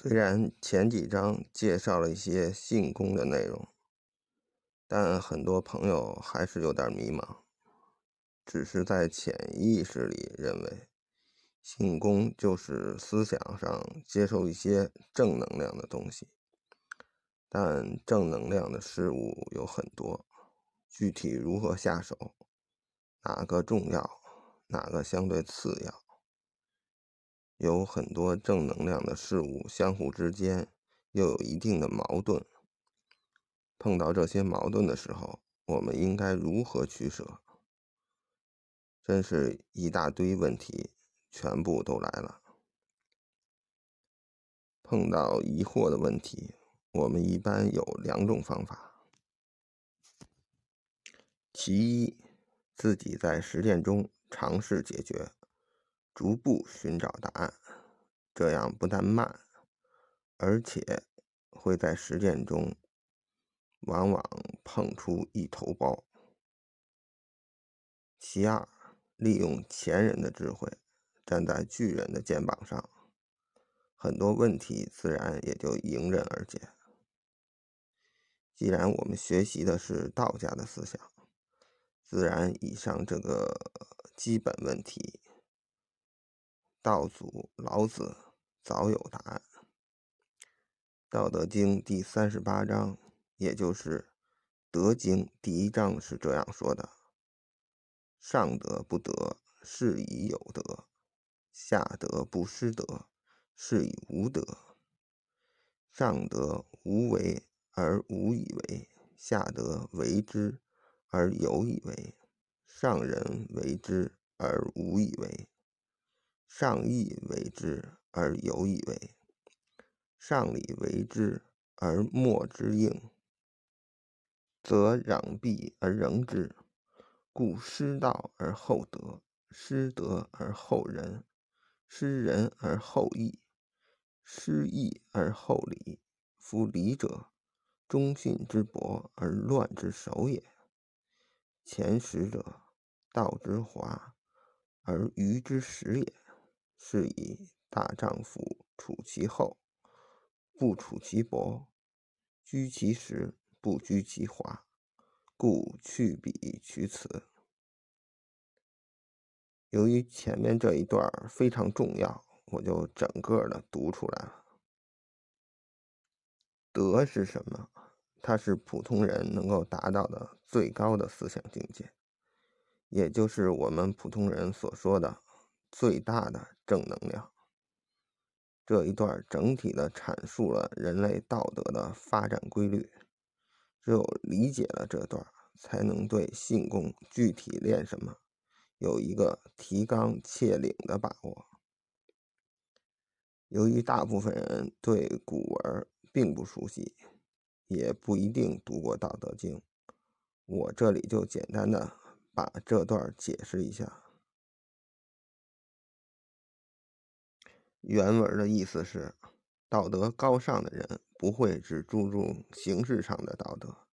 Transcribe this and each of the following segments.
虽然前几章介绍了一些性功的内容，但很多朋友还是有点迷茫，只是在潜意识里认为性功就是思想上接受一些正能量的东西。但正能量的事物有很多，具体如何下手，哪个重要，哪个相对次要？有很多正能量的事物相互之间又有一定的矛盾，碰到这些矛盾的时候，我们应该如何取舍？真是一大堆问题，全部都来了。碰到疑惑的问题，我们一般有两种方法：其一，自己在实践中尝试解决。逐步寻找答案，这样不但慢，而且会在实践中往往碰出一头包。其二，利用前人的智慧，站在巨人的肩膀上，很多问题自然也就迎刃而解。既然我们学习的是道家的思想，自然以上这个基本问题。道祖老子早有答案，《道德经》第三十八章，也就是《德经》第一章是这样说的：“上德不德，是以有德；下德不失德，是以无德。上德无为而无以为，下德为之而有以为。上人为之而无以为。”上义为之而有以为，上礼为之而莫之应，则攘臂而仍之。故失道而后德，失德而后仁，失仁而后义，失义而后礼。夫礼者，忠信之薄而乱之首也。前识者，道之华而愚之始也。是以大丈夫处其厚，不处其薄；居其实，不居其华。故去彼取此。由于前面这一段非常重要，我就整个的读出来了。德是什么？它是普通人能够达到的最高的思想境界，也就是我们普通人所说的。最大的正能量。这一段整体的阐述了人类道德的发展规律。只有理解了这段，才能对性功具体练什么有一个提纲挈领的把握。由于大部分人对古文并不熟悉，也不一定读过《道德经》，我这里就简单的把这段解释一下。原文的意思是，道德高尚的人不会只注重形式上的道德，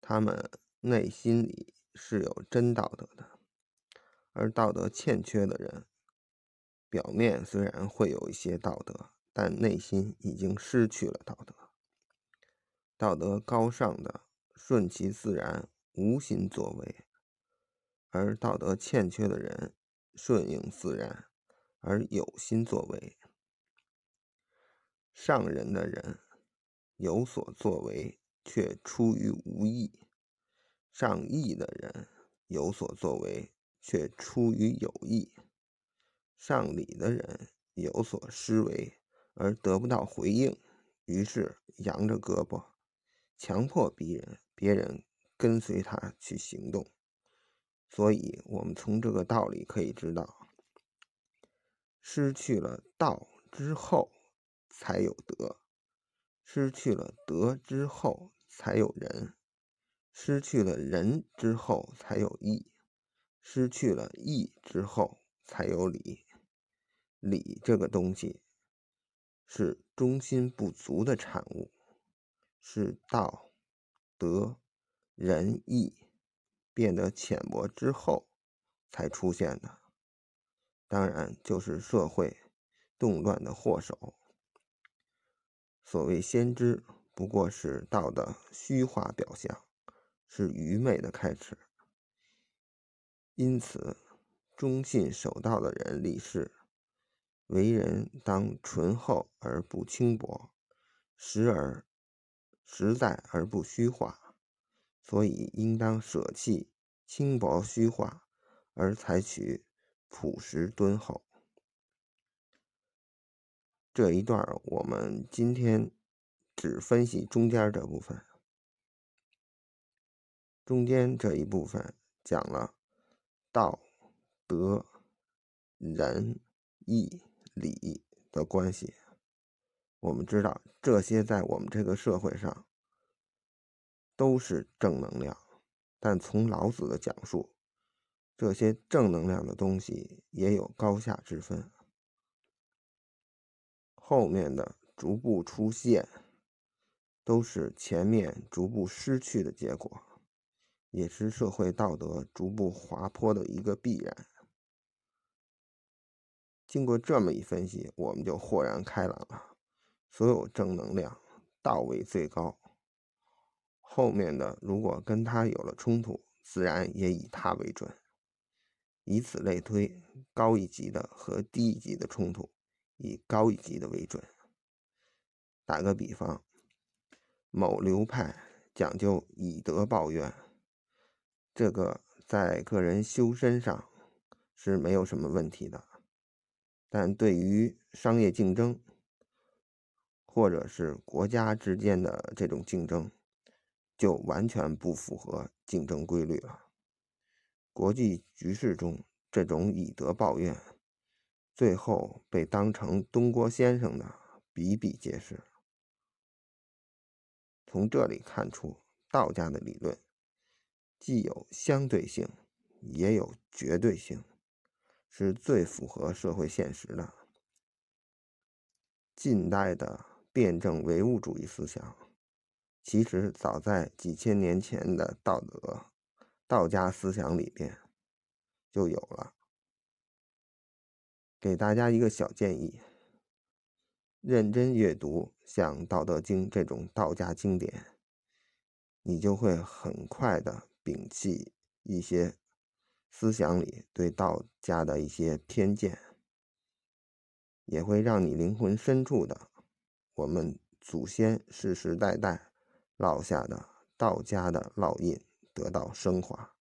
他们内心里是有真道德的；而道德欠缺的人，表面虽然会有一些道德，但内心已经失去了道德。道德高尚的顺其自然，无心作为；而道德欠缺的人，顺应自然。而有心作为，上人的人有所作为，却出于无意；上义的人有所作为，却出于有意；上礼的人有所施为，而得不到回应，于是扬着胳膊，强迫别人，别人跟随他去行动。所以，我们从这个道理可以知道。失去了道之后，才有德；失去了德之后，才有仁；失去了仁之后，才有义；失去了义之后，才有礼。礼这个东西，是忠心不足的产物，是道、德、仁、义变得浅薄之后才出现的。当然，就是社会动乱的祸首。所谓先知，不过是道的虚化表象，是愚昧的开始。因此，忠信守道的人立誓，为人当淳厚而不轻薄，实而实在而不虚化，所以应当舍弃轻薄虚化，而采取朴实敦厚。这一段我们今天只分析中间这部分。中间这一部分讲了道、德、仁、义、礼的关系。我们知道这些在我们这个社会上都是正能量，但从老子的讲述，这些正能量的东西也有高下之分。后面的逐步出现，都是前面逐步失去的结果，也是社会道德逐步滑坡的一个必然。经过这么一分析，我们就豁然开朗了。所有正能量，道为最高。后面的如果跟他有了冲突，自然也以他为准。以此类推，高一级的和低一级的冲突。以高一级的为准。打个比方，某流派讲究以德报怨，这个在个人修身上是没有什么问题的，但对于商业竞争或者是国家之间的这种竞争，就完全不符合竞争规律了。国际局势中，这种以德报怨。最后被当成东郭先生的比比皆是。从这里看出，道家的理论既有相对性，也有绝对性，是最符合社会现实的。近代的辩证唯物主义思想，其实早在几千年前的道德道家思想里边就有了。给大家一个小建议：认真阅读像《道德经》这种道家经典，你就会很快的摒弃一些思想里对道家的一些偏见，也会让你灵魂深处的我们祖先世世代代烙下的道家的烙印得到升华。